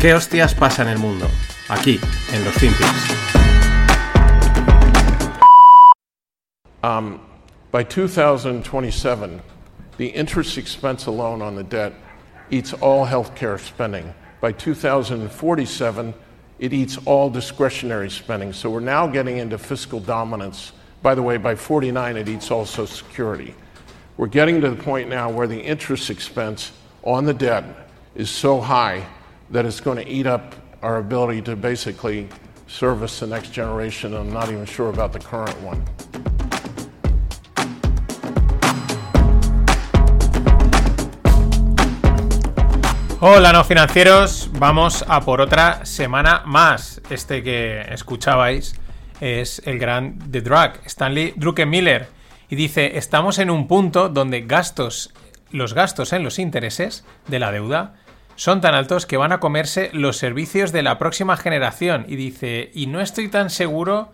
¿Qué hostias pasa en el mundo? Aquí, en los FinPix. Um, by 2027, the interest expense alone on the debt eats all healthcare spending. By 2047, it eats all discretionary spending. So we're now getting into fiscal dominance. By the way, by 49, it eats all Social Security. We're getting to the point now where the interest expense on the debt is so high that it's going to eat up our ability to basically service the next generation. I'm not even sure about the current one. Hola no financieros, vamos a por otra semana más. Este que escuchabais es el gran The Drug, Stanley Druckenmiller, y dice, estamos en un punto donde gastos, los gastos en los intereses de la deuda son tan altos que van a comerse los servicios de la próxima generación. Y dice, y no estoy tan seguro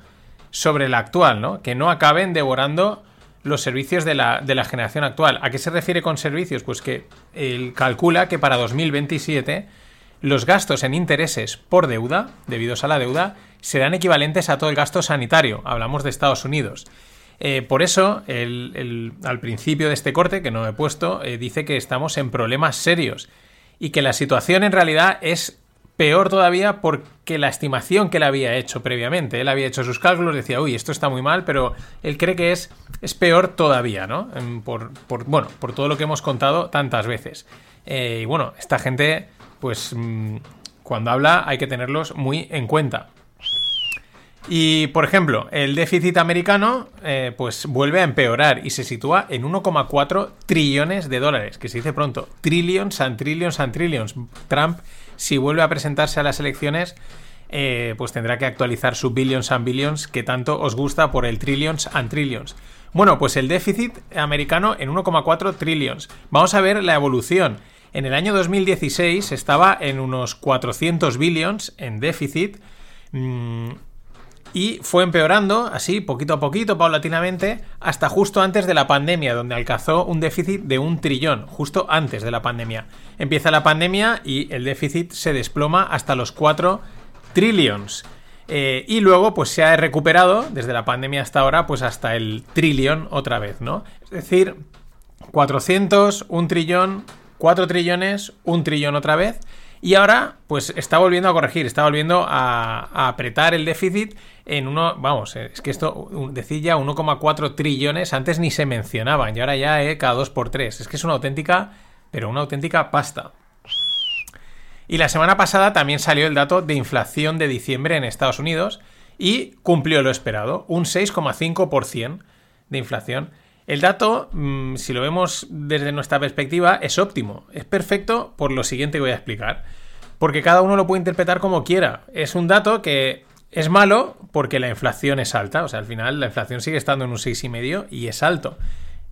sobre la actual, ¿no? Que no acaben devorando los servicios de la, de la generación actual. ¿A qué se refiere con servicios? Pues que él calcula que para 2027 los gastos en intereses por deuda, debidos a la deuda, serán equivalentes a todo el gasto sanitario. Hablamos de Estados Unidos. Eh, por eso, el, al principio de este corte, que no he puesto, eh, dice que estamos en problemas serios y que la situación en realidad es peor todavía porque la estimación que él había hecho previamente, él había hecho sus cálculos, decía, uy, esto está muy mal, pero él cree que es, es peor todavía, ¿no? Por, bueno, por todo lo que hemos contado tantas veces. Eh, y bueno, esta gente, pues mm, cuando habla hay que tenerlos muy en cuenta. Y, por ejemplo, el déficit americano eh, pues vuelve a empeorar y se sitúa en 1,4 trillones de dólares, que se dice pronto, trillions and trillions and trillions. Trump, si vuelve a presentarse a las elecciones, eh, pues tendrá que actualizar su billions and billions que tanto os gusta por el trillions and trillions. Bueno, pues el déficit americano en 1,4 trillions. Vamos a ver la evolución. En el año 2016 estaba en unos 400 billions en déficit. Mm, y fue empeorando así, poquito a poquito, paulatinamente, hasta justo antes de la pandemia, donde alcanzó un déficit de un trillón, justo antes de la pandemia. Empieza la pandemia y el déficit se desploma hasta los 4 trillions. Eh, y luego, pues se ha recuperado desde la pandemia hasta ahora, pues hasta el trillón otra vez, ¿no? Es decir, 400, un trillón, 4 trillones, un trillón otra vez. Y ahora, pues está volviendo a corregir, está volviendo a, apretar el déficit en uno, vamos, es que esto decía ya 1,4 trillones, antes ni se mencionaban, y ahora ya eh, cada 2 por 3 Es que es una auténtica, pero una auténtica pasta. Y la semana pasada también salió el dato de inflación de diciembre en Estados Unidos y cumplió lo esperado, un 6,5% de inflación. El dato, mm, si lo vemos desde nuestra perspectiva, es óptimo. Es perfecto por lo siguiente que voy a explicar. Porque cada uno lo puede interpretar como quiera. Es un dato que es malo porque la inflación es alta. O sea, al final la inflación sigue estando en un 6,5 y es alto.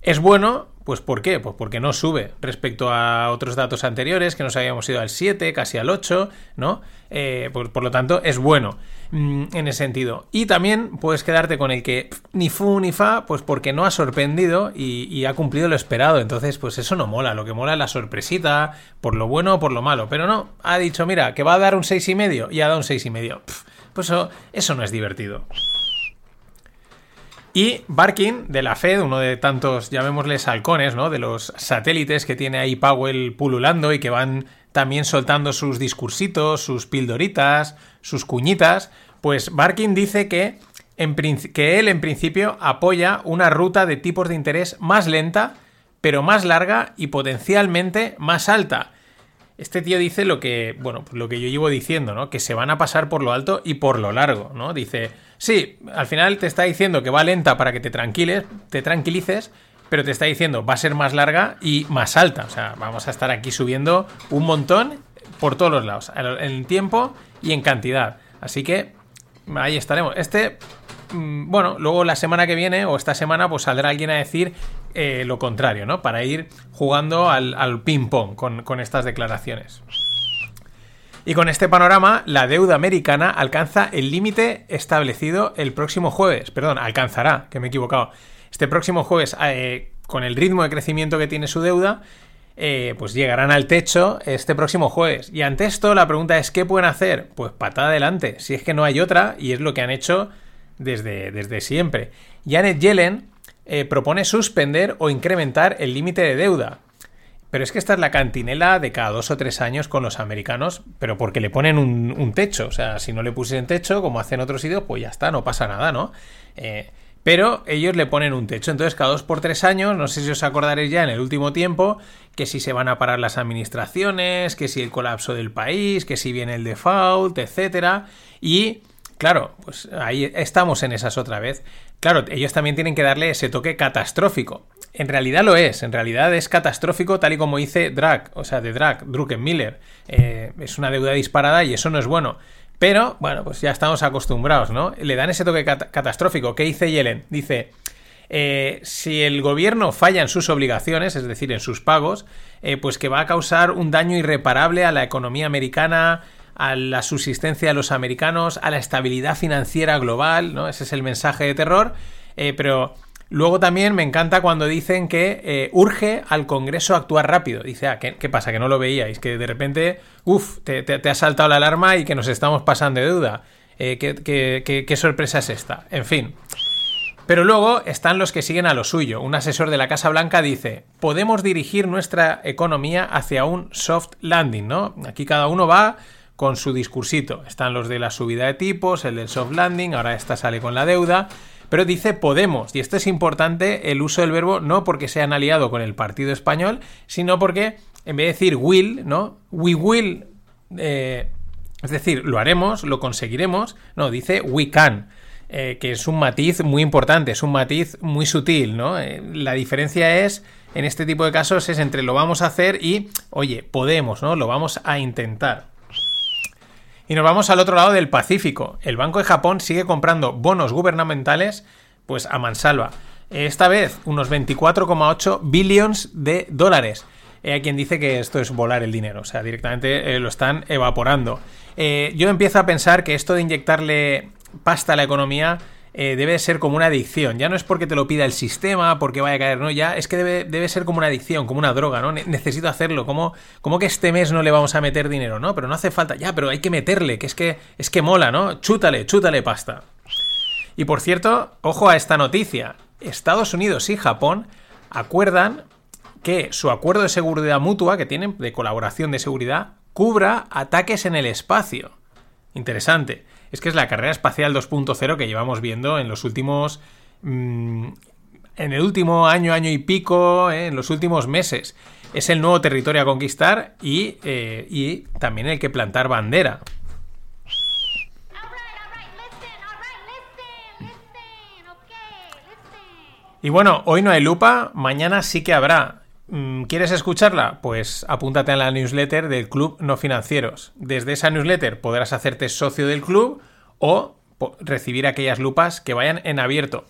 Es bueno, pues ¿por qué? Pues porque no sube respecto a otros datos anteriores, que nos habíamos ido al 7, casi al 8, ¿no? Eh, por, lo tanto, es bueno mm, en ese sentido. Y también puedes quedarte con el que ni fu ni fa, pues porque no ha sorprendido y, ha cumplido lo esperado. Entonces, pues eso no mola. Lo que mola es la sorpresita, por lo bueno o por lo malo. Pero no, ha dicho, mira, que va a dar un 6,5 y ha dado un 6,5. Pues eso, eso no es divertido. Y Barkin, de la Fed, uno de tantos, llamémosles halcones, ¿no? De los satélites que tiene ahí Powell pululando y que van también soltando sus discursitos, sus pildoritas, sus cuñitas. Pues Barkin dice que, él en principio apoya una ruta de tipos de interés más lenta, pero más larga y potencialmente más alta. Este tío dice lo que, bueno, lo que yo llevo diciendo, ¿no? Que se van a pasar por lo alto y por lo largo, ¿no? Dice, Sí, al final te está diciendo que va lenta para que te tranquiles, te tranquilices, pero te está diciendo va a ser más larga y más alta. O sea, vamos a estar aquí subiendo un montón por todos los lados, en tiempo y en cantidad. Así que ahí estaremos. Este, mm, bueno, luego la semana que viene o esta semana, pues saldrá alguien a decir eh, lo contrario, ¿no? Para ir jugando al, ping-pong con, con estas declaraciones. Y con este panorama, la deuda americana alcanza el límite establecido el próximo jueves. Perdón, alcanzará, que me he equivocado. Este próximo jueves, eh, con el ritmo de crecimiento que tiene su deuda, eh, pues llegarán al techo este próximo jueves. Y ante esto la pregunta es, ¿qué pueden hacer? Pues patada adelante, si es que no hay otra, y es lo que han hecho desde, desde siempre. Janet Yellen eh, propone suspender o incrementar el límite de deuda. Pero es que esta es la cantinela de cada dos o tres años con los americanos, pero porque le ponen un, techo. O sea, si no le pusiesen techo, como hacen otros sitios, pues ya está, no pasa nada, ¿no? Eh, pero ellos le ponen un techo. Entonces, cada dos por tres años, no sé si os acordaréis ya en el último tiempo, que si se van a parar las administraciones, que si el colapso del país, que si viene el default, etcétera. Y claro, pues ahí estamos en esas otra vez. Claro, ellos también tienen que darle ese toque catastrófico. En realidad lo es, en realidad es catastrófico tal y como dice Drag, o sea, de Drag, Druckenmiller. Eh, es una deuda disparada y eso no es bueno. Pero, bueno, pues ya estamos acostumbrados, ¿no? Le dan ese toque catastrófico. ¿Qué dice Yellen? Dice, eh, si el gobierno falla en sus obligaciones, es decir, en sus pagos, eh, pues que va a causar un daño irreparable a la economía americana, a la subsistencia de los americanos, a la estabilidad financiera global, ¿no? Ese es el mensaje de terror. pero Luego también me encanta cuando dicen que eh, urge al Congreso actuar rápido. Dice, ah, ¿qué, pasa? Que no lo veíais, que de repente, uff, te, ha saltado la alarma y que nos estamos pasando de duda. Eh, ¿qué, sorpresa es esta? En fin. Pero luego están los que siguen a lo suyo. Un asesor de la Casa Blanca dice, podemos dirigir nuestra economía hacia un soft landing, ¿no? Aquí cada uno va con su discursito. Están los de la subida de tipos, el del soft landing, ahora esta sale con la deuda. Pero dice Podemos, y esto es importante el uso del verbo no porque se han aliado con el partido español, sino porque en vez de decir will, ¿no? We will, eh, es decir, lo haremos, lo conseguiremos, no, dice we can. Eh, que es un matiz muy importante, es un matiz muy sutil, ¿no? Eh, la diferencia es, en este tipo de casos, es entre lo vamos a hacer y, oye, podemos, ¿no? Lo vamos a intentar. Y nos vamos al otro lado del Pacífico. El Banco de Japón sigue comprando bonos gubernamentales, pues a mansalva. Esta vez unos 24,8 billions de dólares. Hay quien dice que esto es volar el dinero, o sea, directamente eh, lo están evaporando. Eh, yo empiezo a pensar que esto de inyectarle pasta a la economía eh, debe ser como una adicción. Ya no es porque te lo pida el sistema, porque vaya a caer, no, ya es que debe, ser como una adicción, como una droga, ¿no? necesito hacerlo. ¿Cómo, como que este mes no le vamos a meter dinero? No, pero no hace falta. Ya, pero hay que meterle, que es que, es que mola, ¿no? Chútale, chútale pasta. Y por cierto, ojo a esta noticia. Estados Unidos y Japón acuerdan que su acuerdo de seguridad mutua que tienen, de colaboración de seguridad, cubra ataques en el espacio. Interesante es que es la carrera espacial 2.0 que llevamos viendo en los últimos... Mm, en el último año, año y pico, eh, en los últimos meses. Es el nuevo territorio a conquistar y, eh, y también el que plantar bandera. Y bueno, hoy no hay lupa, mañana sí que habrá. Mm, ¿Quieres escucharla? Pues apúntate a la newsletter del Club No Financieros. Desde esa newsletter podrás hacerte socio del club o recibir aquellas lupas que vayan en abierto.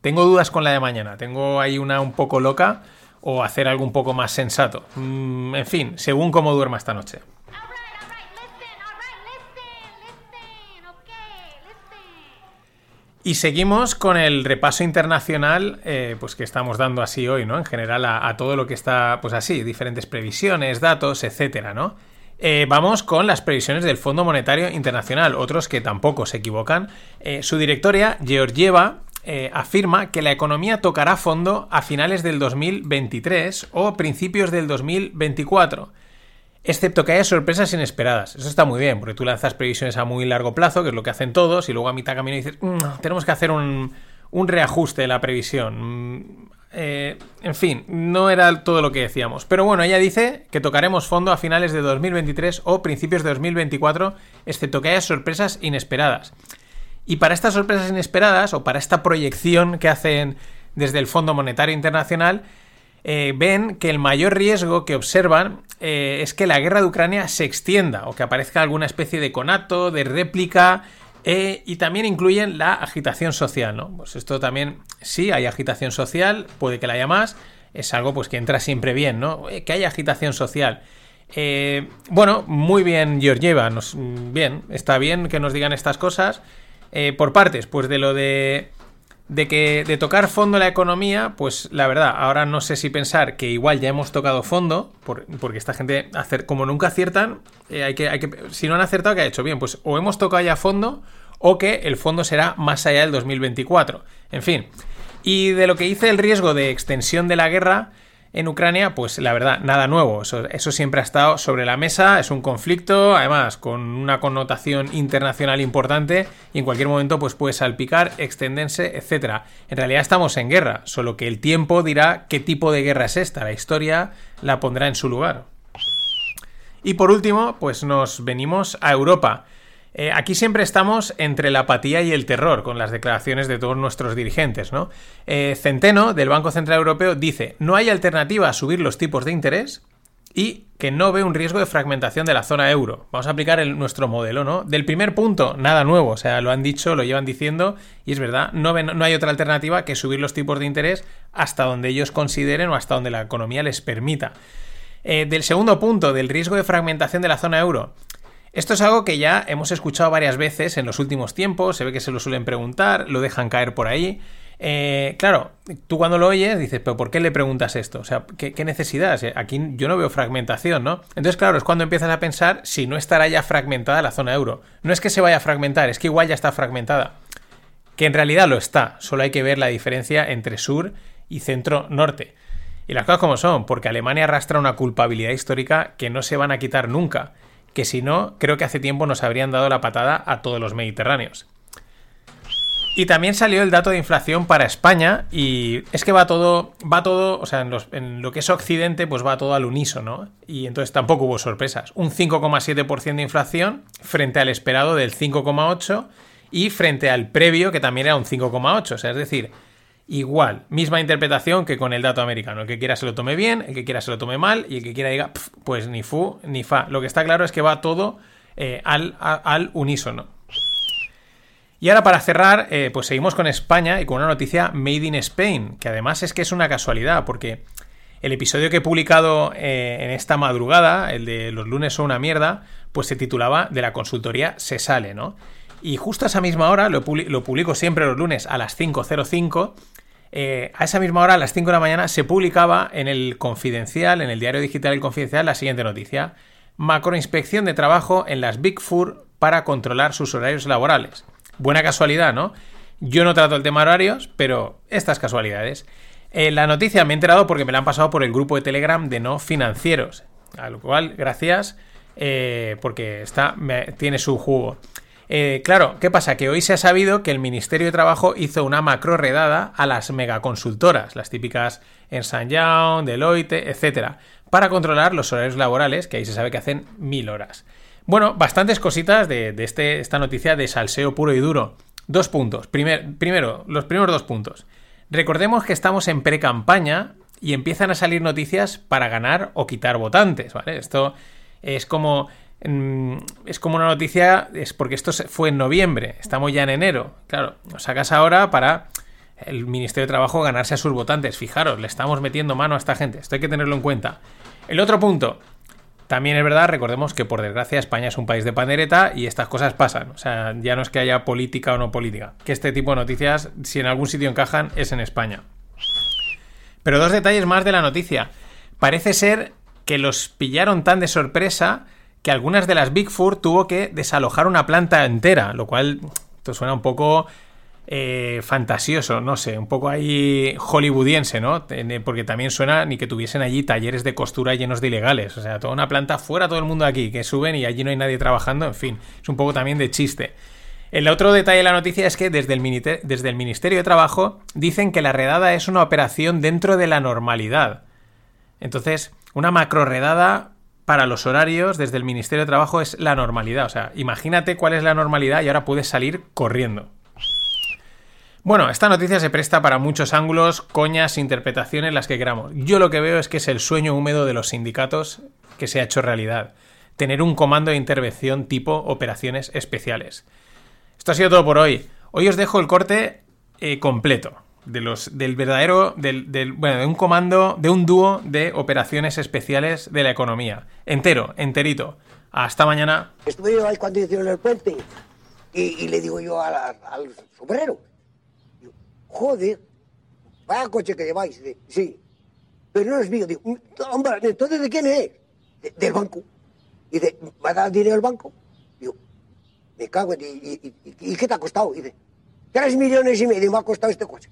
Tengo dudas con la de mañana, tengo ahí una un poco loca o hacer algo un poco más sensato. Mm, en fin, según cómo duerma esta noche. Y seguimos con el repaso internacional, eh, pues que estamos dando así hoy, ¿no? En general a, todo lo que está, pues así, diferentes previsiones, datos, etcétera, ¿no? Eh, vamos con las previsiones del Fondo Monetario Internacional, otros que tampoco se equivocan. Eh, su directoria, Georgieva, afirma que la economía tocará fondo a finales del 2023 o principios del 2024 excepto que haya sorpresas inesperadas. Eso está muy bien, porque tú lanzas previsiones a muy largo plazo, que es lo que hacen todos, y luego a mitad camino dices, mm, tenemos que hacer un, reajuste de la previsión. Mm, eh, en fin, no era todo lo que decíamos. Pero bueno, ella dice que tocaremos fondo a finales de 2023 o principios de 2024, excepto que haya sorpresas inesperadas. Y para estas sorpresas inesperadas, o para esta proyección que hacen desde el Fondo Monetario Internacional, eh, ven que el mayor riesgo que observan eh, es que la guerra de Ucrania se extienda o que aparezca alguna especie de conato, de réplica. Eh, y también incluyen la agitación social, ¿no? Pues esto también, sí, hay agitación social, puede que la haya más, es algo pues que entra siempre bien, ¿no? que haya agitación social. bueno, muy bien, Georgieva, nos, bien, está bien que nos digan estas cosas. por partes, pues de lo de de que de tocar fondo la economía, pues la verdad, ahora no sé si pensar que igual ya hemos tocado fondo, porque esta gente, hacer, como nunca aciertan, eh, hay, que, hay que, si no han acertado, ¿qué ha hecho? Bien, pues o hemos tocado ya fondo o que el fondo será más allá del 2024. En fin. Y de lo que dice el riesgo de extensión de la guerra, en Ucrania, pues la verdad, nada nuevo. Eso, siempre ha estado sobre la mesa. Es un conflicto, además, con una connotación internacional importante y en cualquier momento pues puede salpicar, extenderse, etc. En realidad estamos en guerra, solo que el tiempo dirá qué tipo de guerra es esta. La historia la pondrá en su lugar. Y por último, pues nos venimos a Europa. Eh, aquí siempre estamos entre la apatía y el terror con las declaraciones de todos nuestros dirigentes, ¿no? Eh, Centeno, del Banco Central Europeo, dice, no hay alternativa a subir los tipos de interés y que no ve un riesgo de fragmentación de la zona euro. Vamos a aplicar nuestro modelo, ¿no? Del primer punto, nada nuevo, o sea, lo han dicho, lo llevan diciendo y es verdad, no, no hay otra alternativa que subir los tipos de interés hasta donde ellos consideren o hasta donde la economía les permita. Eh, del segundo punto, del riesgo de fragmentación de la zona euro, esto es algo que ya hemos escuchado varias veces en los últimos tiempos, se ve que se lo suelen preguntar, lo dejan caer por ahí. Eh, claro, tú cuando lo oyes dices, pero ¿por qué le preguntas esto? O sea, ¿qué, necesidad? Aquí yo no veo fragmentación, ¿no? Entonces, claro, es cuando empiezas a pensar si no estará ya fragmentada la zona euro. No es que se vaya a fragmentar, es que igual ya está fragmentada. Que en realidad lo está, solo hay que ver la diferencia entre sur y centro-norte. Y las cosas como son, porque Alemania arrastra una culpabilidad histórica que no se van a quitar nunca que si no, creo que hace tiempo nos habrían dado la patada a todos los mediterráneos. Y también salió el dato de inflación para España y es que va todo, va todo, o sea, en, lo que es Occidente, pues va todo al unísono. Y entonces tampoco hubo sorpresas. Un 5,7% de inflación frente al esperado del 5,8% y frente al previo que también era un 5,8%. O sea, es decir, igual, misma interpretación que con el dato americano. El que quiera se lo tome bien, el que quiera se lo tome mal y el que quiera diga, pues ni fu ni fa. Lo que está claro es que va todo eh, al, al, unísono. Y ahora para cerrar, eh, pues seguimos con España y con una noticia Made in Spain, que además es que es una casualidad, porque el episodio que he publicado eh, en esta madrugada, el de los lunes son una mierda, pues se titulaba De la consultoría se sale, ¿no? Y justo a esa misma hora, lo, lo publico siempre los lunes a las 5.05, eh, a esa misma hora, a las 5 de la mañana, se publicaba en el Confidencial, en el diario digital El Confidencial, la siguiente noticia. Macroinspección de trabajo en las Big Four para controlar sus horarios laborales. Buena casualidad, ¿no? Yo no trato el tema horarios, pero estas casualidades. Eh, la noticia me he enterado porque me la han pasado por el grupo de Telegram de no financieros. A lo cual, gracias, eh, porque está, tiene su jugo. Eh, claro, ¿qué pasa? Que hoy se ha sabido que el Ministerio de Trabajo hizo una macro redada a las megaconsultoras, las típicas Ernst Young, Deloitte, etcétera, para controlar los horarios laborales, que ahí se sabe que hacen mil horas. Bueno, bastantes cositas de, este, esta noticia de salseo puro y duro. Dos puntos. primero, los primeros dos puntos. Recordemos que estamos en pre-campaña y empiezan a salir noticias para ganar o quitar votantes, ¿vale? Esto es como es como una noticia, es porque esto fue en noviembre, estamos ya en enero. Claro, lo sacas ahora para el Ministerio de Trabajo ganarse a sus votantes. Fijaros, le estamos metiendo mano a esta gente. Esto hay que tenerlo en cuenta. El otro punto. También es verdad, recordemos que por desgracia España es un país de pandereta y estas cosas pasan. O sea, ya no es que haya política o no política. Que este tipo de noticias, si en algún sitio encajan, es en España. Pero dos detalles más de la noticia. Parece ser que los pillaron tan de sorpresa que algunas de las Big Four tuvo que desalojar una planta entera, lo cual esto suena un poco eh, fantasioso, no sé, un poco ahí hollywoodiense, ¿no? Porque también suena ni que tuviesen allí talleres de costura llenos de ilegales, o sea, toda una planta fuera todo el mundo aquí, que suben y allí no hay nadie trabajando, en fin, es un poco también de chiste. El otro detalle de la noticia es que desde el, desde el Ministerio de Trabajo dicen que la redada es una operación dentro de la normalidad. Entonces, una macro redada para los horarios desde el Ministerio de Trabajo es la normalidad. O sea, imagínate cuál es la normalidad y ahora puedes salir corriendo. Bueno, esta noticia se presta para muchos ángulos, coñas, interpretaciones, las que queramos. Yo lo que veo es que es el sueño húmedo de los sindicatos que se ha hecho realidad. Tener un comando de intervención tipo operaciones especiales. Esto ha sido todo por hoy. Hoy os dejo el corte eh, completo de los, del verdadero, del, bueno, de un comando, de un dúo de operaciones especiales de la economía. Entero, enterito. Hasta mañana. Estuve yo ahí cuando hicieron el puente y, le digo yo al, al sombrero, joder, vaya coche que lleváis. Dice, sí, pero no es mío. Digo, hombre, entonces ¿de quién es? del banco. Dice, ¿va a dar dinero al banco? Digo, me cago en... ¿Y, y, qué te ha costado? Dice, tres millones y medio me ha costado este coche.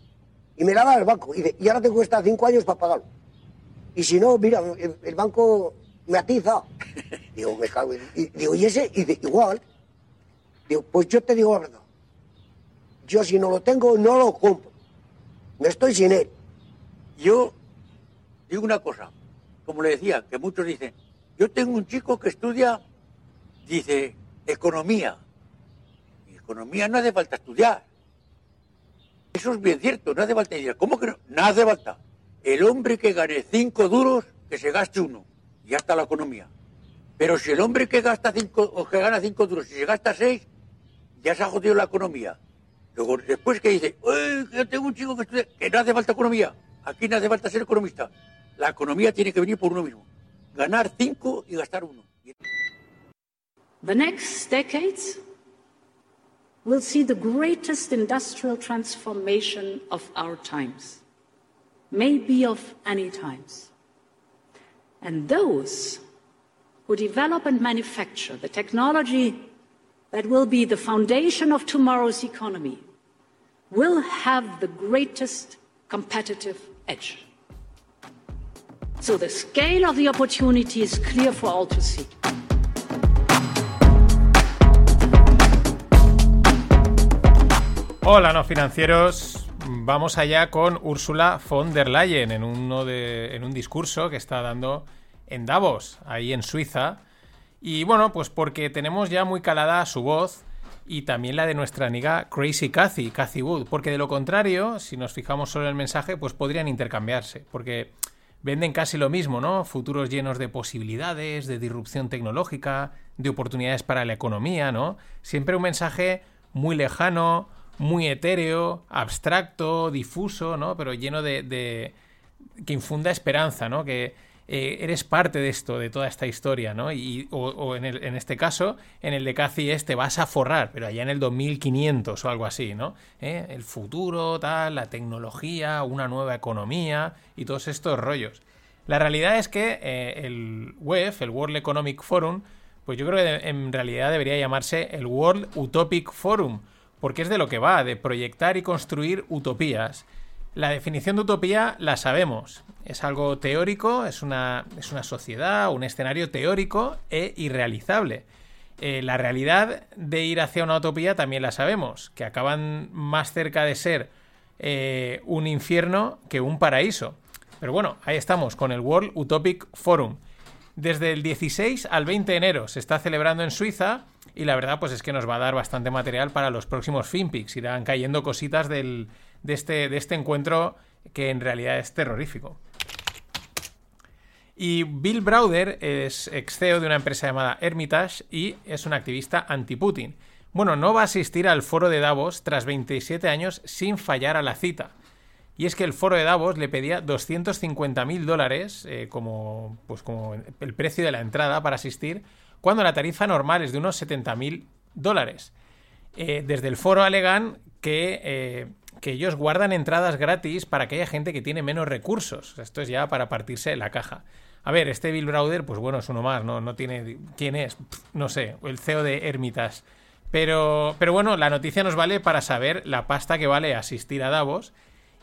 Y me la da el banco. Dice, y ahora te cuesta cinco años para pagarlo. Y si no, mira, el, banco me atiza. Digo, me cago. Y, digo, ¿y ese? Y igual. Digo, pues yo te digo la verdad. Yo si no lo tengo, no lo compro. Me estoy sin él. Yo digo una cosa, como le decía, que muchos dicen, yo tengo un chico que estudia, dice, economía. Y economía no hace falta estudiar. Eso es bien cierto, no hace falta estudiar. ¿Cómo que no? No hace falta. El hombre que gane cinco duros, que se gaste uno. Ya está la economía. Pero si el hombre que gasta cinco, o que gana cinco duros, y se gasta seis, ya se ha jodido la economía. Luego, después que dice, yo tengo un chico que estudia, que no hace falta economía. Aquí no hace falta ser economista. La economía tiene que venir por uno mismo. ganar cinco y gastar uno. The next decades will see the greatest industrial transformation of our times, maybe of any times. And those who develop and manufacture the technology that will be the foundation of tomorrow's economy will have the greatest competitive edge. So the scale of the opportunity is clear for all to see. Hola, no financieros. Vamos allá con Ursula von der Leyen en, uno de, en un discurso que está dando en Davos, ahí en Suiza. Y bueno, pues porque tenemos ya muy calada su voz y también la de nuestra amiga Crazy Cathy, Cathy Wood. Porque de lo contrario, si nos fijamos solo en el mensaje, pues podrían intercambiarse. Porque venden casi lo mismo, ¿no? Futuros llenos de posibilidades, de disrupción tecnológica, de oportunidades para la economía, ¿no? Siempre un mensaje muy lejano, muy etéreo, abstracto, difuso, ¿no? Pero lleno de, que infunda esperanza, ¿no? Que, eh, eres parte de esto, de toda esta historia, ¿no? Y, o, en, el, en, este caso, en el de Cathy es te vas a forrar, pero allá en el 2500 o algo así, ¿no? ¿Eh? El futuro, tal, la tecnología, una nueva economía y todos estos rollos. La realidad es que eh, el WEF, el World Economic Forum, pues yo creo que en realidad debería llamarse el World Utopic Forum, porque es de lo que va, de proyectar y construir utopías. La definición de utopía la sabemos, es algo teórico, es una, es una sociedad, un escenario teórico e irrealizable. Eh, la realidad de ir hacia una utopía también la sabemos, que acaban más cerca de ser eh, un infierno que un paraíso. Pero bueno, ahí estamos con el World Utopic Forum. Desde el 16 al 20 de enero se está celebrando en Suiza y la verdad pues es que nos va a dar bastante material para los próximos FinPix. Irán cayendo cositas del, de, este, de este encuentro que en realidad es terrorífico. Y Bill Browder es ex CEO de una empresa llamada Hermitage y es un activista anti-Putin. Bueno, no va a asistir al foro de Davos tras 27 años sin fallar a la cita. Y es que el foro de Davos le pedía 250.000 dólares eh, como, pues como el precio de la entrada para asistir, cuando la tarifa normal es de unos 70.000 dólares. Eh, desde el foro alegan que, eh, que ellos guardan entradas gratis para aquella gente que tiene menos recursos. Esto es ya para partirse la caja. A ver, este Bill Browder, pues bueno, es uno más, ¿no? No tiene. ¿Quién es? no sé, el CEO de Hermitas. Pero, pero bueno, la noticia nos vale para saber la pasta que vale asistir a Davos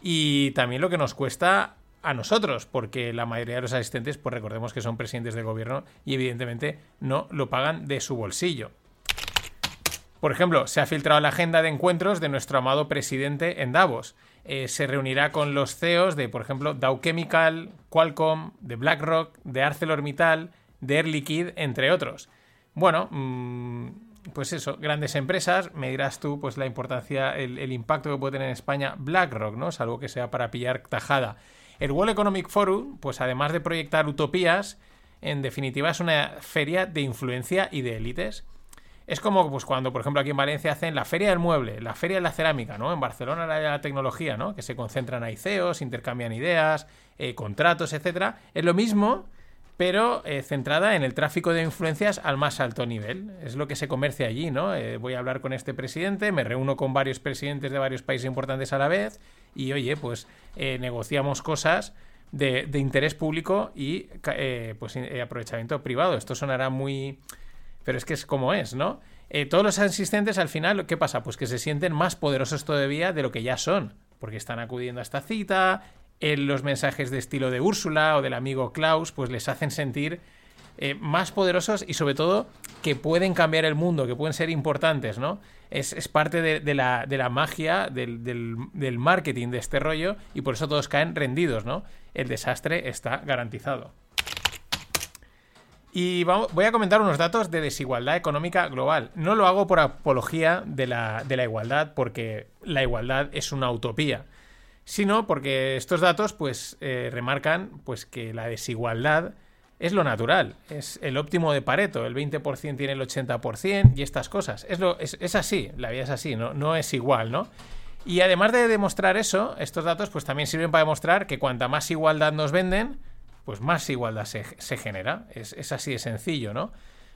y también lo que nos cuesta a nosotros, porque la mayoría de los asistentes, pues recordemos que son presidentes de gobierno y evidentemente no lo pagan de su bolsillo. Por ejemplo, se ha filtrado la agenda de encuentros de nuestro amado presidente en Davos. Eh, se reunirá con los CEOs de, por ejemplo, Dow Chemical, Qualcomm, de BlackRock, de ArcelorMittal, de Air Liquide, entre otros. Bueno, mm, pues eso, grandes empresas, me dirás tú pues la importancia, el, impacto que puede tener en España BlackRock, ¿no? Salvo que sea para pillar tajada. El World Economic Forum, pues además de proyectar utopías, en definitiva es una feria de influencia y de élites. Es como pues, cuando, por ejemplo, aquí en Valencia hacen la Feria del Mueble, la Feria de la Cerámica, ¿no? En Barcelona la de la tecnología, ¿no? Que se concentran ahí CEOs, intercambian ideas, eh, contratos, etcétera. Es lo mismo pero eh, centrada en el tráfico de influencias al más alto nivel. Es lo que se comercia allí, ¿no? Eh, voy a hablar con este presidente, me reúno con varios presidentes de varios países importantes a la vez y, oye, pues eh, negociamos cosas de, interés público y pues aprovechamiento privado. Esto sonará muy... Pero es que es como es, ¿no? todos los asistentes al final, ¿qué pasa? Pues que se sienten más poderosos todavía de lo que ya son, porque están acudiendo a esta cita, los mensajes de estilo de Úrsula o del amigo Klaus, pues les hacen sentir eh, más poderosos y sobre todo que pueden cambiar el mundo, que pueden ser importantes, ¿no? Es, parte de, la, de, la, magia del, del, marketing de este rollo y por eso todos caen rendidos, ¿no? El desastre está garantizado. Y voy a comentar unos datos de desigualdad económica global. No lo hago por apología de la, de la igualdad, porque la igualdad es una utopía sino porque estos datos pues eh, remarcan pues que la desigualdad es lo natural, es el óptimo de Pareto, el 20% tiene el 80% y estas cosas. Es, lo, es, así, la vida es así, ¿no? no es igual, ¿no? Y además de demostrar eso, estos datos pues también sirven para demostrar que cuanta más igualdad nos venden, pues más igualdad se, genera. Es, es, así de sencillo, ¿no?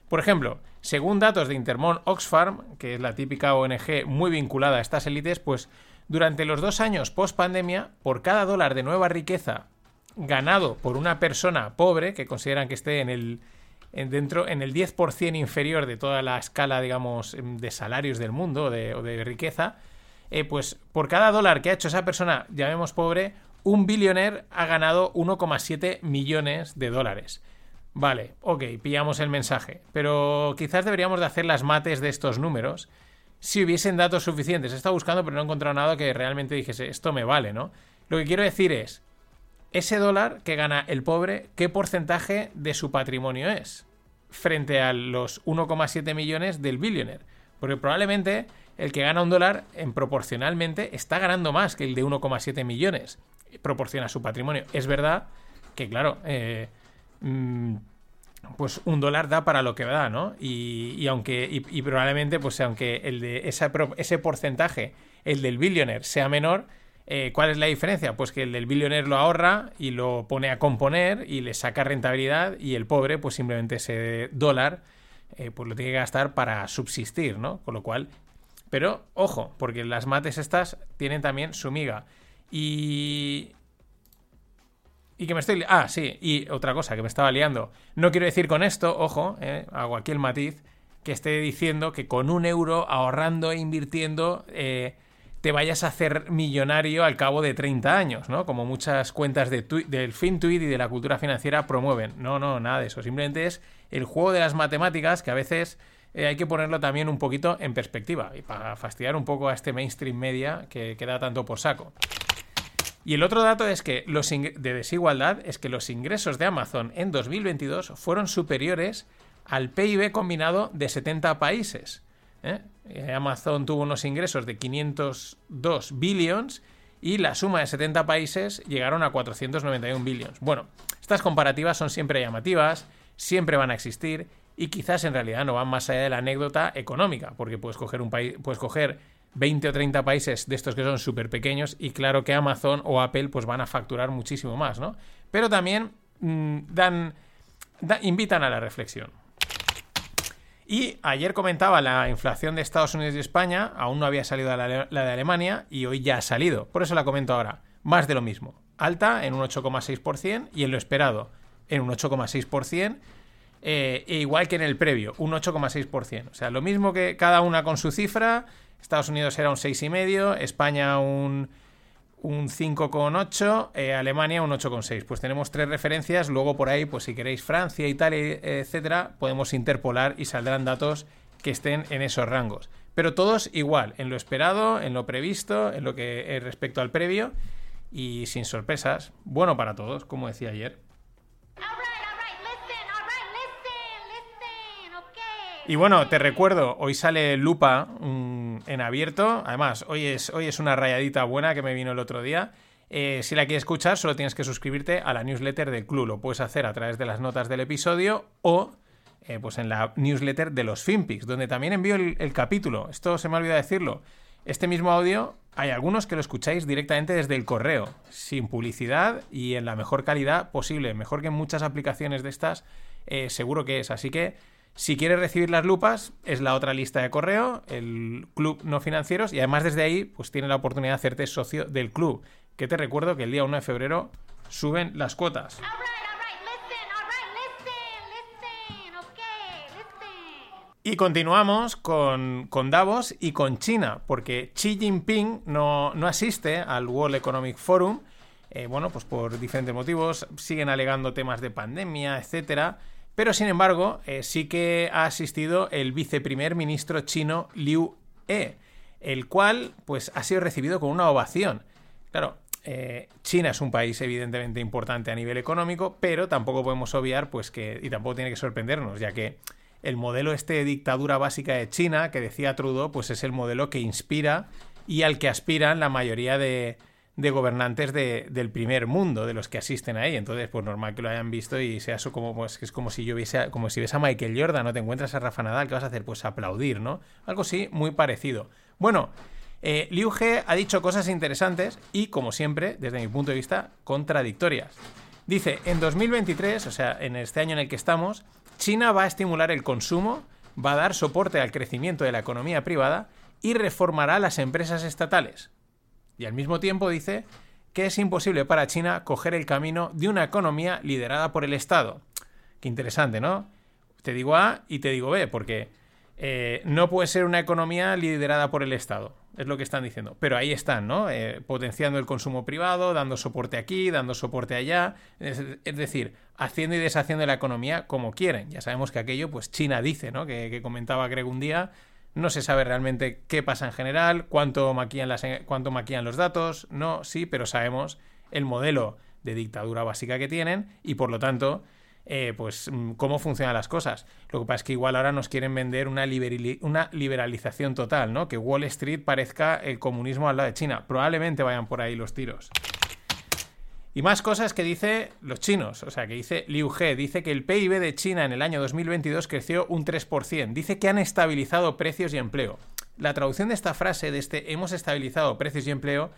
Por ejemplo, según datos de Intermón Oxfam, que es la típica ONG muy vinculada a estas élites, pues durante los dos años post pandemia, por cada dólar de nueva riqueza ganado por una persona pobre, que consideran que esté en el, dentro, en el 10% inferior de toda la escala, digamos, em, de salarios del mundo o de, riqueza, eh, pues por cada dólar que ha hecho esa persona, llamemos pobre, un billionaire ha ganado 1,7 millones de dólares. Vale, ok, pillamos el mensaje, pero quizás deberíamos de hacer las mates de estos números si hubiesen datos suficientes. He estado buscando, pero no he encontrado nada que realmente dijese, esto me vale, ¿no? Lo que quiero decir es, ese dólar que gana el pobre, ¿qué porcentaje de su patrimonio es? Frente a los 1,7 millones del billionaire. Porque probablemente el que gana un dólar, en proporcionalmente, está ganando más que el de 1,7 millones. Proporciona su patrimonio. Es verdad que, claro, eh, mm, pues un dólar da para lo que da, ¿no? Y, aunque, y, probablemente, pues aunque el de ese porcentaje, el del billionaire, sea menor, eh, ¿cuál es la diferencia? Pues que el del billionaire lo ahorra y lo pone a componer y le saca rentabilidad y el pobre, pues simplemente ese dólar, eh, pues lo tiene que gastar para subsistir, ¿no? Con lo cual, pero ojo, porque las mates estas tienen también su miga. Y, y que me estoy... Ah, sí, y otra cosa que me estaba liando. No quiero decir con esto, ojo, eh, hago aquí el matiz, que esté diciendo que con un euro ahorrando e invirtiendo te vayas a hacer millonario al cabo de 30 años, ¿no? Como muchas cuentas de del FinTweet y de la cultura financiera promueven. No, no, nada de eso. Simplemente es el juego de las matemáticas que a veces eh, hay que ponerlo también un poquito en perspectiva y para fastidiar un poco a este mainstream media que, que da tanto por saco. Y el otro dato es que los de desigualdad es que los ingresos de Amazon en 2022 fueron superiores al PIB combinado de 70 países. ¿Eh? Eh, Amazon tuvo unos ingresos de 502 billions y la suma de 70 países llegaron a 491 billions. Bueno, estas comparativas son siempre llamativas, siempre van a existir y quizás en realidad no van más allá de la anécdota económica, porque puedes coger un país, puedes coger 20 o 30 países de estos que son súper pequeños y claro que Amazon o Apple pues van a facturar muchísimo más, ¿no? Pero también mm, dan, invitan a la reflexión. Y ayer comentaba la inflación de Estados Unidos y España, aún no había salido la, de Alemania y hoy ya ha salido, por eso la comento ahora. Más de lo mismo, alta en un 8,6% y en lo esperado en un 8,6%. Eh, e igual que en el previo, un 8,6%. O sea, lo mismo que cada una con su cifra, Estados Unidos era un 6,5, España un, un 5,8, eh, Alemania un 8,6. Pues tenemos tres referencias, luego por ahí, pues si queréis Francia, Italia, etcétera, podemos interpolar y saldrán datos que estén en esos rangos. Pero todos igual, en lo esperado, en lo previsto, en lo que es respecto al previo y sin sorpresas. Bueno para todos, como decía ayer. Y bueno, te recuerdo, hoy sale Lupa en abierto. Además, hoy es, hoy es una rayadita buena que me vino el otro día. Eh, si la quieres escuchar, solo tienes que suscribirte a la newsletter del club. Lo puedes hacer a través de las notas del episodio o eh, pues en la newsletter de los FinPix, donde también envío el, capítulo. Esto se me ha olvidado decirlo. Este mismo audio hay algunos que lo escucháis directamente desde el correo, sin publicidad y en la mejor calidad posible, mejor que en muchas aplicaciones de estas, eh, seguro que es. Así que si quieres recibir las lupas, es la otra lista de correo, el Club No Financieros, y además desde ahí, pues tienes la oportunidad de hacerte socio del club, que te recuerdo que el día 1 de febrero suben las cuotas. Y continuamos con, con, Davos y con China, porque Xi Jinping no, no asiste al World Economic Forum, eh, bueno, pues por diferentes motivos, siguen alegando temas de pandemia, etcétera, pero sin embargo, eh, sí que ha asistido el viceprimer ministro chino Liu He, el cual pues ha sido recibido con una ovación. Claro, eh, China es un país evidentemente importante a nivel económico, pero tampoco podemos obviar pues que, y tampoco tiene que sorprendernos, ya que el modelo este de dictadura básica de China, que decía Trudeau, pues es el modelo que inspira y al que aspiran la mayoría de, gobernantes del primer mundo, de los que asisten ahí. Entonces, pues normal que lo hayan visto y sea eso como, pues, es como si yo viese, como si ves a Michael Jordan, no te encuentras a Rafa Nadal, ¿qué vas a hacer? Pues aplaudir, ¿no? Algo así, muy parecido. Bueno, eh, Liu He ha dicho cosas interesantes y, como siempre, desde mi punto de vista, contradictorias. Dice, en 2023, o sea, en este año en el que estamos, China va a estimular el consumo, va a dar soporte al crecimiento de la economía privada y reformará las empresas estatales. Y al mismo tiempo dice que es imposible para China coger el camino de una economía liderada por el Estado. Qué interesante, ¿no? Te digo A y te digo B, porque eh, no puede ser una economía liderada por el Estado es lo que están diciendo. Pero ahí están, ¿no? Eh, potenciando el consumo privado, dando soporte aquí, dando soporte allá. Es, decir, haciendo y deshaciendo la economía como quieren. Ya sabemos que aquello, pues China dice, ¿no? Que, comentaba Greg un día. No se sabe realmente qué pasa en general, cuánto maquillan, las, cuánto maquillan los datos. No, sí, pero sabemos el modelo de dictadura básica que tienen y por lo tanto eh, pues mm, cómo funcionan las cosas. Lo que pasa es que igual ahora nos quieren vender una, una liberalización total, ¿no? Que Wall Street parezca el comunismo al lado de China. Probablemente vayan por ahí los tiros. Y más cosas que dice los chinos, o sea, que dice Liu He, dice que el PIB de China en el año 2022 creció un 3%, dice que han estabilizado precios y empleo. La traducción de esta frase, de este hemos estabilizado precios y empleo,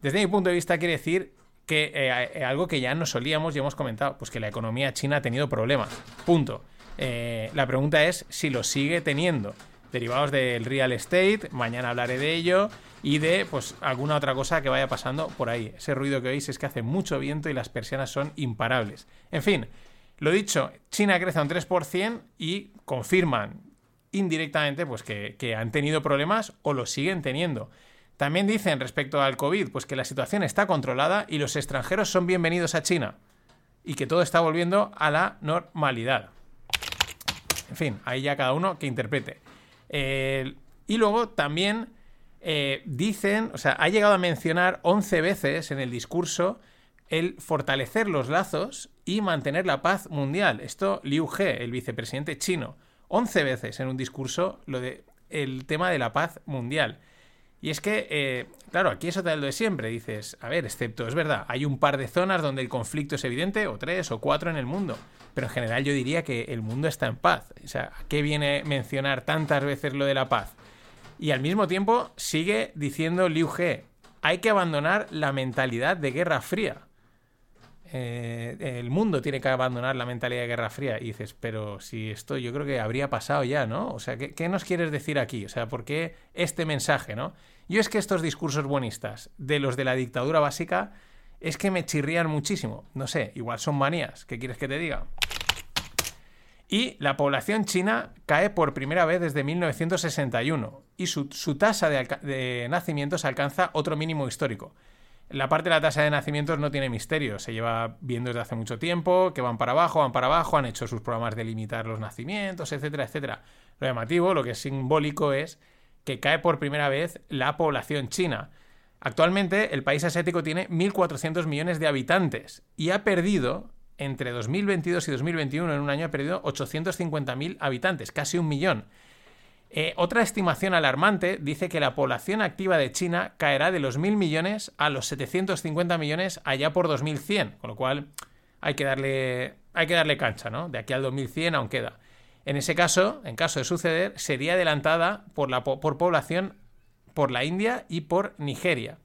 desde mi punto de vista quiere decir que eh, eh, algo que ya nos solíamos y hemos comentado, pues que la economía china ha tenido problemas. Punto. Eh, la pregunta es si lo sigue teniendo. Derivados del real estate, mañana hablaré de ello, y de pues alguna otra cosa que vaya pasando por ahí. Ese ruido que oís es que hace mucho viento y las persianas son imparables. En fin, lo dicho, China crece un 3% y confirman indirectamente pues que, que han tenido problemas o lo siguen teniendo. También dicen respecto al COVID, pues que la situación está controlada y los extranjeros son bienvenidos a China y que todo está volviendo a la normalidad. En fin, ahí ya cada uno que interprete. Y luego también eh, dicen, o sea, ha llegado a mencionar 11 veces en el discurso el fortalecer los lazos y mantener la paz mundial. Esto Liu He, el vicepresidente chino, 11 veces en un discurso lo de el tema de la paz mundial. Y es que, eh, claro, aquí es otra lo de siempre. Dices, a ver, excepto, es verdad, hay un par de zonas donde el conflicto es evidente, o tres, o cuatro en el mundo. Pero en general yo diría que el mundo está en paz. O sea, ¿a qué viene mencionar tantas veces lo de la paz? Y al mismo tiempo sigue diciendo Liu He, hay que abandonar la mentalidad de Guerra Fría. Eh, el mundo tiene que abandonar la mentalidad de Guerra Fría. Y dices, pero si esto yo creo que habría pasado ya, ¿no? O sea, ¿qué, ¿qué, nos quieres decir aquí? O sea, ¿por qué este mensaje, ¿no? Yo es que estos discursos buenistas de los de la dictadura básica es que me chirrían muchísimo. No sé, igual son manías. ¿Qué quieres que te diga? Y la población china cae por primera vez desde 1961 y su, tasa de, de nacimientos alcanza otro mínimo histórico. La parte de la tasa de nacimientos no tiene misterio, se lleva viendo desde hace mucho tiempo, que van para abajo, van para abajo, han hecho sus programas de limitar los nacimientos, etcétera, etcétera. Lo llamativo, lo que es simbólico es que cae por primera vez la población china. Actualmente el país asiático tiene 1.400 millones de habitantes y ha perdido, entre 2022 y 2021, en un año ha perdido 850.000 habitantes, casi un millón. Eh, otra estimación alarmante dice que la población activa de China caerá de los 1.000 millones a los 750 millones allá por 2100, con lo cual hay que darle, hay que darle cancha, ¿no? De aquí al 2100 aún queda. En ese caso, en caso de suceder, sería adelantada por, la, por población por la India y por Nigeria.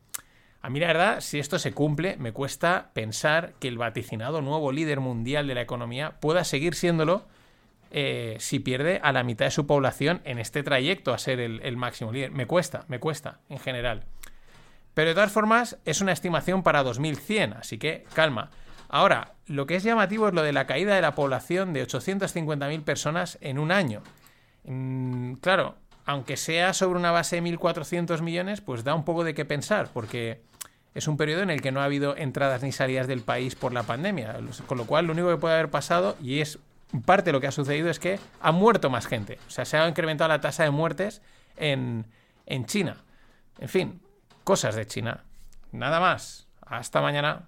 A mí la verdad, si esto se cumple, me cuesta pensar que el vaticinado nuevo líder mundial de la economía pueda seguir siéndolo eh, si pierde a la mitad de su población en este trayecto a ser el, máximo líder. Me cuesta, me cuesta, en general. Pero de todas formas, es una estimación para 2100, así que calma. Ahora, lo que es llamativo es lo de la caída de la población de 850.000 personas en un año. Mm, claro, aunque sea sobre una base de 1.400 millones, pues da un poco de qué pensar, porque es un periodo en el que no ha habido entradas ni salidas del país por la pandemia, con lo cual lo único que puede haber pasado, y es parte lo que ha sucedido es que ha muerto más gente. O sea, se ha incrementado la tasa de muertes en, en China. En fin, cosas de China. Nada más. Hasta mañana.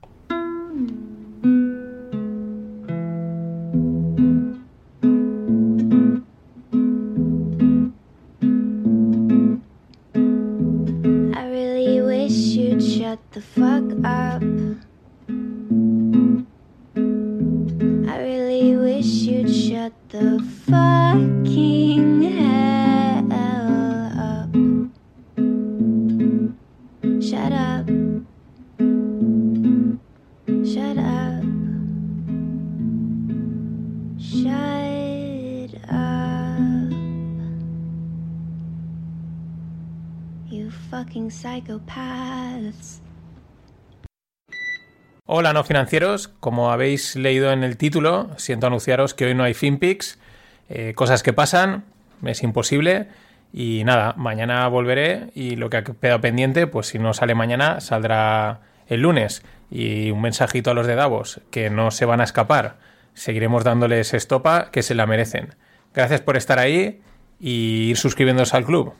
Hola no financieros, como habéis leído en el título, siento anunciaros que hoy no hay FinPix, eh, cosas que pasan, es imposible y nada, mañana volveré y lo que ha quedado pendiente, pues si no sale mañana, saldrá el lunes y un mensajito a los de Davos, que no se van a escapar, seguiremos dándoles estopa que se la merecen. Gracias por estar ahí y ir suscribiéndose al club.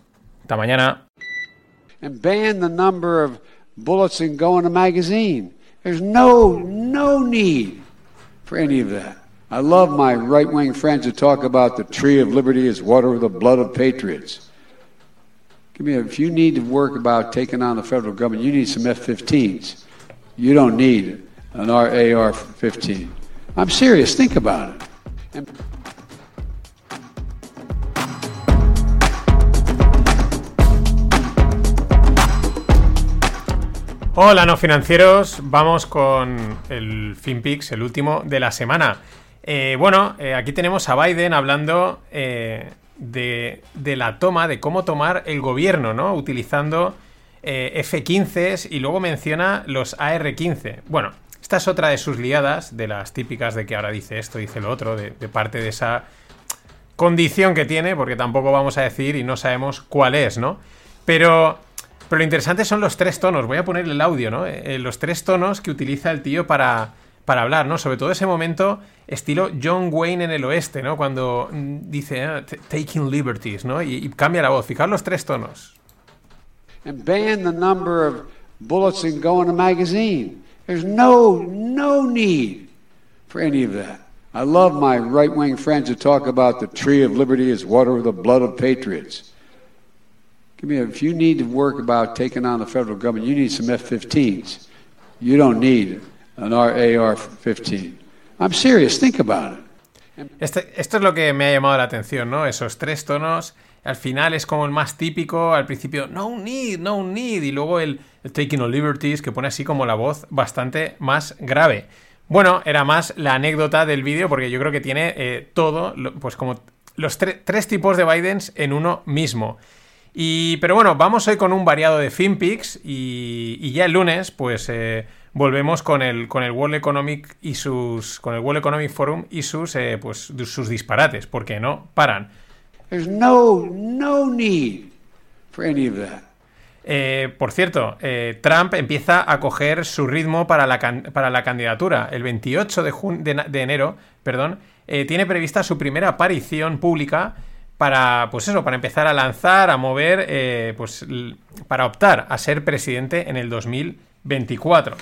Hasta mañana. There's no, no need for any of that. I love my right wing friends who talk about the tree of liberty is water with the blood of patriots. Give me a, if you need to work about taking on the federal government, you need some F 15s. You don't need an AR 15. I'm serious. Think about it. And Hola, no financieros. Vamos con el FinPix, el último de la semana. Eh, bueno, eh, aquí tenemos a Biden hablando eh, de, la toma, de cómo tomar el gobierno, ¿no? Utilizando F-15s y luego menciona los AR-15. Bueno, esta es otra de sus liadas, de las típicas de que ahora dice esto, dice lo otro, de parte de esa condición que tiene, porque tampoco vamos a decir y no sabemos cuál es, ¿no? Pero pero lo interesante son los tres tonos. Voy a poner el audio, ¿no? Eh, los tres tonos que utiliza el tío para, para hablar, ¿no? Sobre todo ese momento estilo John Wayne en el oeste, ¿no? Cuando mm, dice ah, taking liberties, ¿no? Y, cambia la voz. Fijaos los tres tonos. And ban the number of bullets in going a magazine. There's no no need for any of that. I love my right-wing friends who talk about the tree of liberty is water with the blood of patriots. Give me a, if you need to work about taking on the federal government, you need some F-15s. You don't need an AR-15. I'm serious. Think about it. Este, esto es lo que me ha llamado la atención, ¿no? Esos tres tonos. Al final es como el más típico. Al principio, no need, no need. Y luego el, taking of liberties, que pone así como la voz bastante más grave. Bueno, era más la anécdota del vídeo, porque yo creo que tiene eh, todo, pues como los tres tipos de Bidens en uno mismo. Y, pero bueno, vamos hoy con un variado de FinPix y, y ya el lunes, pues eh, volvemos con el, con el World Economic y sus. con el World Economic Forum y sus eh, pues sus disparates, porque no paran. There's no, no need for any of that. Eh, por cierto, Trump empieza a coger su ritmo para la, para la candidatura. El 28 de, de, de enero perdón, tiene prevista su primera aparición pública para, pues eso, para empezar a lanzar, a mover, eh, pues para optar a ser presidente en el 2024.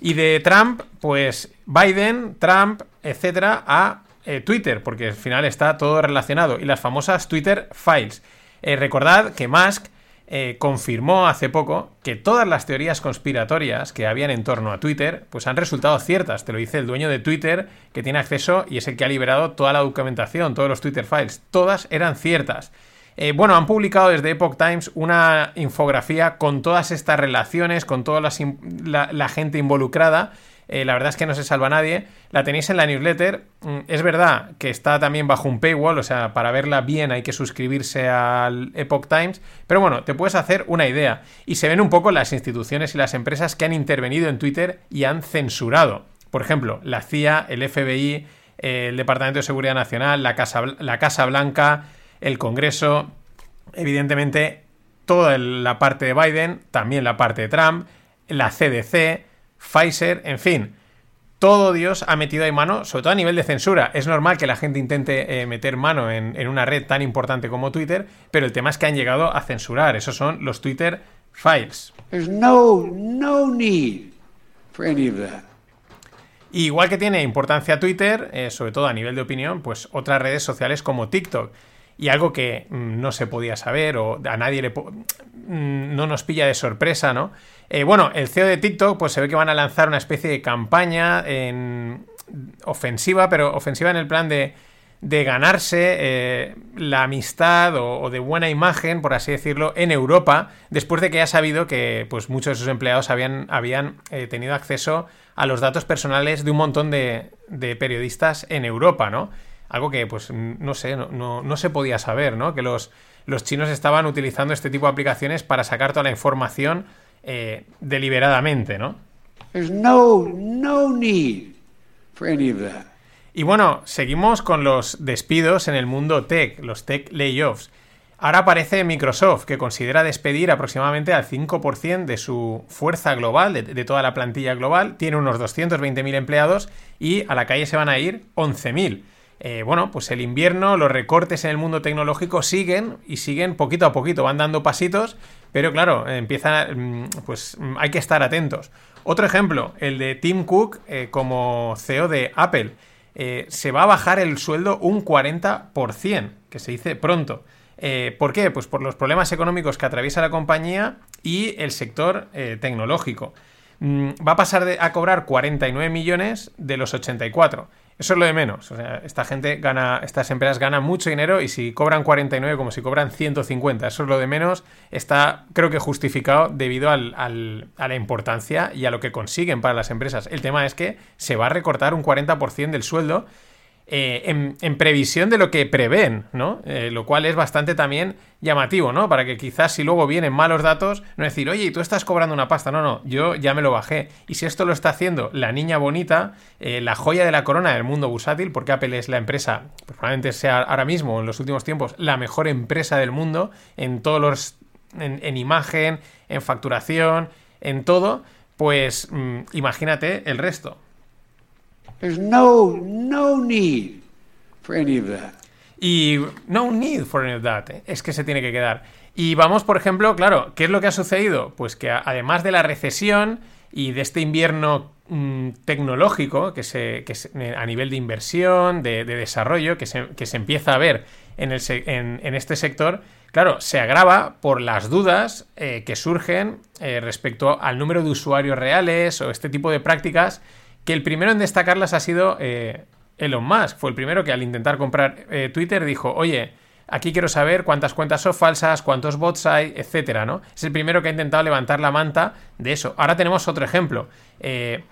Y de Trump, pues Biden, Trump, etcétera, a eh, Twitter, porque al final está todo relacionado. Y las famosas Twitter Files. Eh, recordad que Musk eh, confirmó hace poco que todas las teorías conspiratorias que habían en torno a Twitter pues han resultado ciertas. Te lo dice el dueño de Twitter que tiene acceso y es el que ha liberado toda la documentación, todos los Twitter files. Todas eran ciertas. Eh, bueno, han publicado desde Epoch Times una infografía con todas estas relaciones, con toda la, gente involucrada. Eh, la verdad es que no se salva nadie. La tenéis en la newsletter. Mm, es verdad que está también bajo un paywall, o sea, para verla bien hay que suscribirse al Epoch Times. Pero bueno, te puedes hacer una idea. Y se ven un poco las instituciones y las empresas que han intervenido en Twitter y han censurado. Por ejemplo, la CIA, el FBI, el Departamento de Seguridad Nacional, la Casa, la Casa Blanca, el Congreso, evidentemente toda la parte de Biden, también la parte de Trump, la CDC, Pfizer, en fin. Todo Dios ha metido ahí mano, sobre todo a nivel de censura. Es normal que la gente intente eh, meter mano en, una red tan importante como Twitter, pero el tema es que han llegado a censurar. Esos son los Twitter Files. no, no need for any of that. igual que tiene importancia Twitter, eh, sobre todo a nivel de opinión, pues otras redes sociales como TikTok y algo que mm, no se podía saber o a nadie le mm, no nos pilla de sorpresa, ¿no? Eh, bueno, el CEO de TikTok, pues se ve que van a lanzar una especie de campaña en ofensiva, pero ofensiva en el plan de, de ganarse eh, la amistad o, de buena imagen, por así decirlo, en Europa, después de que ha sabido que pues, muchos de sus empleados habían, habían eh, tenido acceso a los datos personales de un montón de, de periodistas en Europa, ¿no? Algo que, pues, no sé, no, se podía saber, ¿no? Que los, los, chinos estaban utilizando este tipo de aplicaciones para sacar toda la información eh, deliberadamente, ¿no? no, no need for any of that. Y bueno, seguimos con los despidos en el mundo tech, los tech layoffs. Ahora aparece Microsoft, que considera despedir aproximadamente al 5% de su fuerza global, de, de, toda la plantilla global. Tiene unos 220.000 empleados y a la calle se van a ir 11.000. Eh, bueno, pues el invierno, los recortes en el mundo tecnológico siguen y siguen poquito a poquito, van dando pasitos, pero claro, empiezan, mm, pues mm, hay que estar atentos. Otro ejemplo, el de Tim Cook eh, como CEO de Apple. Eh, se va a bajar el sueldo un 40%, que se dice pronto. ¿Por qué? Pues por los problemas económicos que atraviesa la compañía y el sector tecnológico. Mm, va a pasar a cobrar 49 millones de los 84. Eso es lo de menos. O sea, esta gente gana, estas empresas ganan mucho dinero y si cobran 49 como si cobran 150, eso es lo de menos, está creo que justificado debido al, a la importancia y a lo que consiguen para las empresas. El tema es que se va a recortar un 40% del sueldo eh, en, previsión de lo que prevén, ¿no? Eh, lo cual es bastante también llamativo, ¿no? Para que quizás si luego vienen malos datos, no decir, oye, tú estás cobrando una pasta. No, no, yo ya me lo bajé. Y si esto lo está haciendo la niña bonita, eh, la joya de la corona del mundo bursátil, porque Apple es la empresa, pues probablemente sea ahora mismo, en los últimos tiempos, la mejor empresa del mundo en todos los. en, imagen, en facturación, en todo, pues mm, imagínate el resto. No, no need for any of that. Y no need for any of that. ¿eh? Es que se tiene que quedar. Y vamos, por ejemplo, claro, ¿qué es lo que ha sucedido? Pues que además de la recesión y de este invierno mm, tecnológico que se, que a nivel de inversión, de, desarrollo, que se, que se, empieza a ver en, el, en, este sector, claro, se agrava por las dudas eh, que surgen eh, respecto al número de usuarios reales o este tipo de prácticas que el primero en destacarlas ha sido eh, Elon Musk. Fue el primero que al intentar comprar eh, Twitter dijo, oye, aquí quiero saber cuántas cuentas son falsas, cuántos bots hay, etcétera, ¿no? Es el primero que ha intentado levantar la manta de eso. Ahora tenemos otro ejemplo. Eh,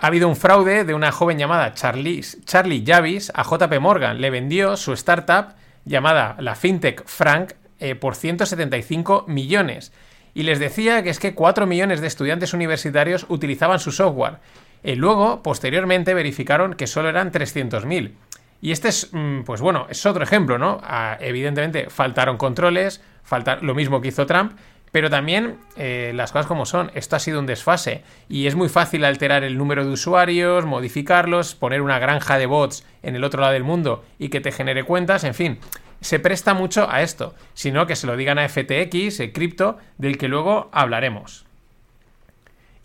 ha habido un fraude de una joven llamada Charlie, Charlie Javis a JP Morgan. Le vendió su startup llamada la FinTech Frank por 175 millones. Y les decía que es que 4 millones de estudiantes universitarios utilizaban su software. Y eh, luego, posteriormente, verificaron que solo eran 300.000. Y este es, mm, pues bueno, es otro ejemplo, ¿no? Ah, evidentemente, faltaron controles, falta lo mismo que hizo Trump, pero también eh, las cosas como son, esto ha sido un desfase y es muy fácil alterar el número de usuarios, modificarlos, poner una granja de bots en el otro lado del mundo y que te genere cuentas, en fin, se presta mucho a esto, sino que se lo digan a FTX, el cripto, del que luego hablaremos.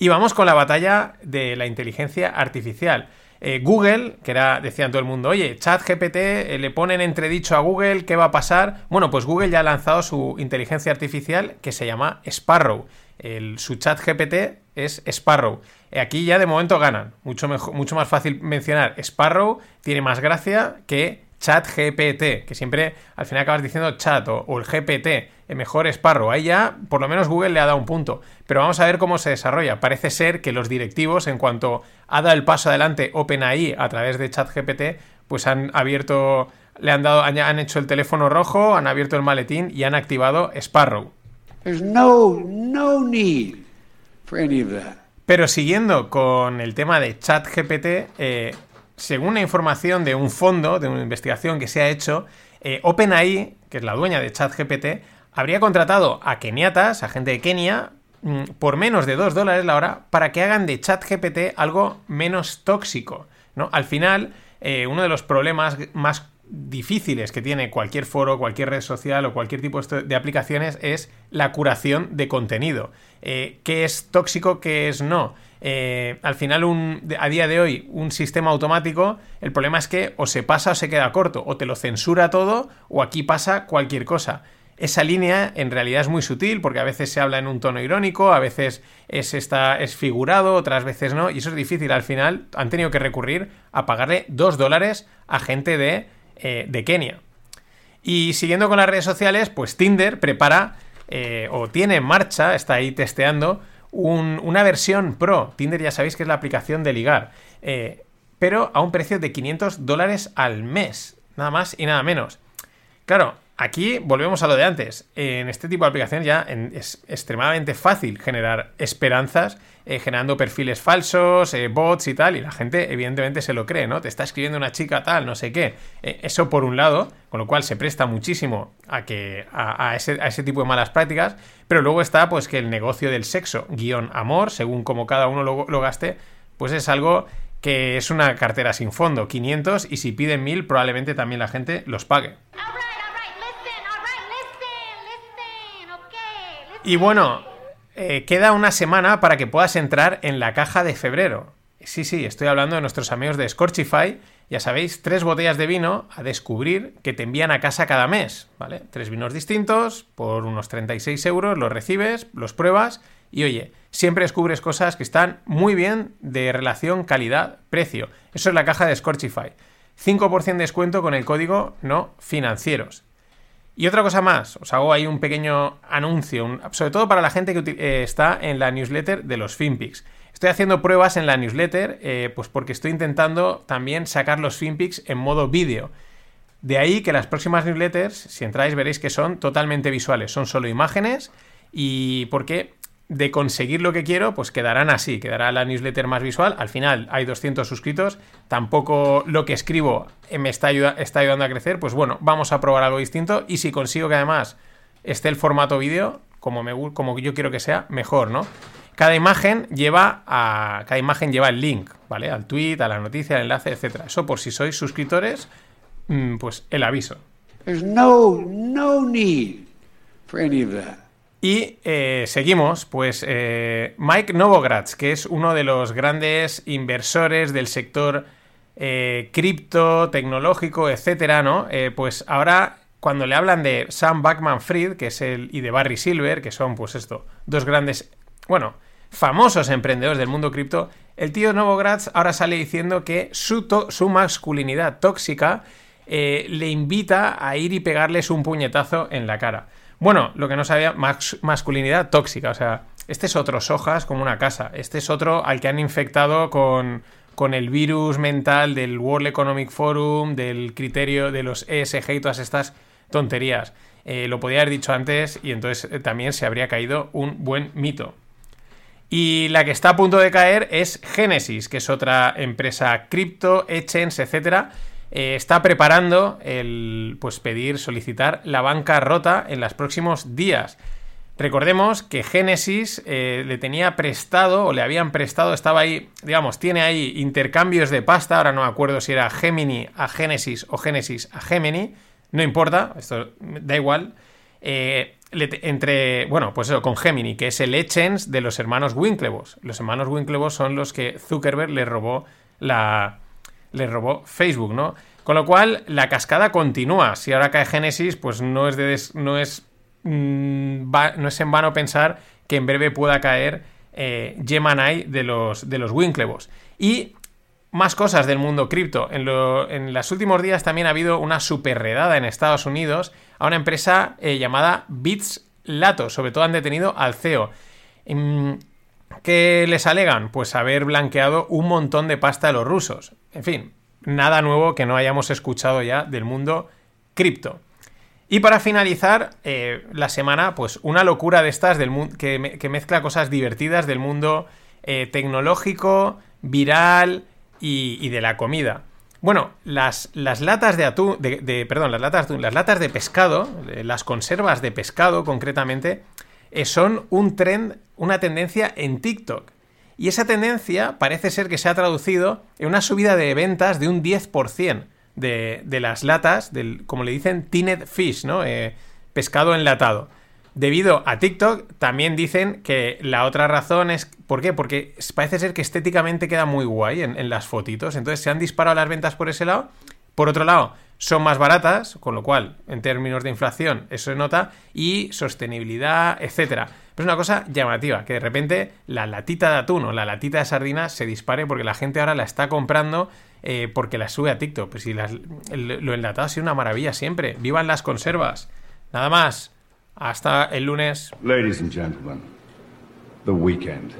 Y vamos con la batalla de la inteligencia artificial. Eh, Google, que era, decían todo el mundo, oye, ChatGPT, eh, le ponen entredicho a Google, ¿qué va a pasar? Bueno, pues Google ya ha lanzado su inteligencia artificial que se llama Sparrow. El, su ChatGPT es Sparrow. Eh, aquí ya de momento ganan. Mucho, mucho más fácil mencionar Sparrow, tiene más gracia que chat GPT, que siempre al final acabas diciendo chat o, o el GPT, mejor Sparrow. Ahí ya, por lo menos Google le ha dado un punto. Pero vamos a ver cómo se desarrolla. Parece ser que los directivos, en cuanto ha dado el paso adelante OpenAI a través de chat GPT, pues han abierto, le han dado, han, hecho el teléfono rojo, han abierto el maletín y han activado Sparrow. There's no, no need for any of that. Pero siguiendo con el tema de ChatGPT, eh, según una información de un fondo, de una investigación que se ha hecho, eh, OpenAI, que es la dueña de ChatGPT, habría contratado a keniatas, a gente de Kenia, mm, por menos de 2 dólares la hora, para que hagan de ChatGPT algo menos tóxico. ¿no? Al final, eh, uno de los problemas más difíciles que tiene cualquier foro, cualquier red social o cualquier tipo de aplicaciones es la curación de contenido. Eh, ¿Qué es tóxico, qué es no? Eh, al final, un, a día de hoy, un sistema automático, el problema es que o se pasa o se queda corto, o te lo censura todo, o aquí pasa cualquier cosa. Esa línea en realidad es muy sutil porque a veces se habla en un tono irónico, a veces es, está, es figurado, otras veces no, y eso es difícil. Al final han tenido que recurrir a pagarle dos dólares a gente de eh, de Kenia. Y siguiendo con las redes sociales, pues Tinder prepara eh, o tiene en marcha, está ahí testeando, una versión pro. Tinder ya sabéis que es la aplicación de ligar, eh, pero a un precio de 500 dólares al mes, nada más y nada menos. Claro, aquí volvemos a lo de antes. En este tipo de aplicaciones ya es extremadamente fácil generar esperanzas eh, generando perfiles falsos, eh, bots y tal, y la gente evidentemente se lo cree, ¿no? Te está escribiendo una chica tal, no sé qué. Eh, eso por un lado, con lo cual se presta muchísimo a, que, a, ese, tipo de malas prácticas, pero luego está pues que el negocio del sexo, guion amor, según como cada uno lo, gaste, pues es algo que es una cartera sin fondo, 500, y si piden 1000 probablemente también la gente los pague. Y bueno, eh, queda una semana para que puedas entrar en la caja de febrero. Sí, sí, estoy hablando de nuestros amigos de Scorchify. Ya sabéis, tres botellas de vino a descubrir que te envían a casa cada mes, ¿vale? Tres vinos distintos por unos 36 euros, los recibes, los pruebas y oye, siempre descubres cosas que están muy bien de relación calidad-precio. Eso es la caja de Scorchify. 5% de descuento con el código no financieros. Y otra cosa más, os hago ahí un pequeño anuncio, sobre todo para la gente que eh, está en la newsletter de los FinPix. Estoy haciendo pruebas en la newsletter, eh, pues porque estoy intentando también sacar los FinPix en modo vídeo. De ahí que las próximas newsletters, si entráis, veréis que son totalmente visuales, son solo imágenes y porque de conseguir lo que quiero, pues quedarán así, quedará la newsletter más visual. Al final hay 200 suscritos, tampoco lo que escribo me está, está ayudando a crecer, pues bueno, vamos a probar algo distinto y si consigo que además esté el formato vídeo, como, me, como yo quiero que sea, mejor, ¿no? Cada imagen lleva a cada imagen lleva el link, ¿vale? Al tweet, a la noticia, al enlace, etcétera. Eso por si sois suscriptores, mm, pues el aviso. no. Y eh, seguimos, pues eh, Mike Novogratz, que es uno de los grandes inversores del sector eh, cripto, tecnológico, etcétera, ¿no? pues ahora, cuando le hablan de Sam Backman Fried, que es el, y de Barry Silver, que son, pues esto, dos grandes, bueno, famosos emprendedores del mundo cripto, el tío Novogratz ahora sale diciendo que su, su masculinidad tóxica le invita a ir y pegarles un puñetazo en la cara. Bueno, lo que no sabía, masculinidad tóxica. O sea, este es otro Sojas como una casa. Este es otro al que han infectado con, con el virus mental del World Economic Forum, del criterio de los ESG y todas estas tonterías. Eh, lo podía haber dicho antes y entonces eh, también se habría caído un buen mito. Y la que está a punto de caer es Genesis, que es otra empresa cripto, exchange, etcétera, eh, está preparando el pues pedir, solicitar la bancarrota en los próximos días. Recordemos que Genesis eh, le tenía prestado o le habían prestado, estaba ahí, digamos, tiene ahí intercambios de pasta, ahora no me acuerdo si era Gemini a Genesis o Genesis a Gemini, no importa, esto da igual. Eh, entre, bueno, pues eso, con Gemini, que es el Echens de los hermanos Winklevoss. Los hermanos Winklevoss son los que Zuckerberg le robó la, le robó Facebook, ¿no? Con lo cual, la cascada continúa. Si ahora cae Genesis, pues no es, de no es, mm, no es en vano pensar que en breve pueda caer eh, Gemini de los, de los Winklevoss. Y más cosas del mundo cripto. En, en los últimos días también ha habido una super redada en Estados Unidos a una empresa eh, llamada Bits Lato. Sobre todo han detenido al CEO. Mm, ¿Qué les alegan? Pues haber blanqueado un montón de pasta de los rusos. En fin, nada nuevo que no hayamos escuchado ya del mundo cripto. Y para finalizar eh, la semana, pues una locura de estas del que, que, mezcla cosas divertidas del mundo eh, tecnológico, viral y, de la comida. Bueno, las, las latas de atún, de, perdón, las latas, de pescado, eh, las conservas de pescado concretamente, son un trend, una tendencia en TikTok. Y esa tendencia parece ser que se ha traducido en una subida de ventas de un 10% de, de las latas, del, como le dicen, tinned fish, ¿no? Eh, pescado enlatado. Debido a TikTok, también dicen que la otra razón es. ¿Por qué? Porque parece ser que estéticamente queda muy guay en, en las fotitos. Entonces se han disparado las ventas por ese lado. Por otro lado, son más baratas, con lo cual, en términos de inflación, eso se nota, y sostenibilidad, etcétera. Pero es una cosa llamativa, que de repente la latita de atún o la latita de sardina se dispare porque la gente ahora la está comprando eh, porque la sube a TikTok. Pues si lo enlatado ha sido una maravilla siempre. ¡Vivan las conservas! Nada más. Hasta el lunes. Ladies and gentlemen, the weekend.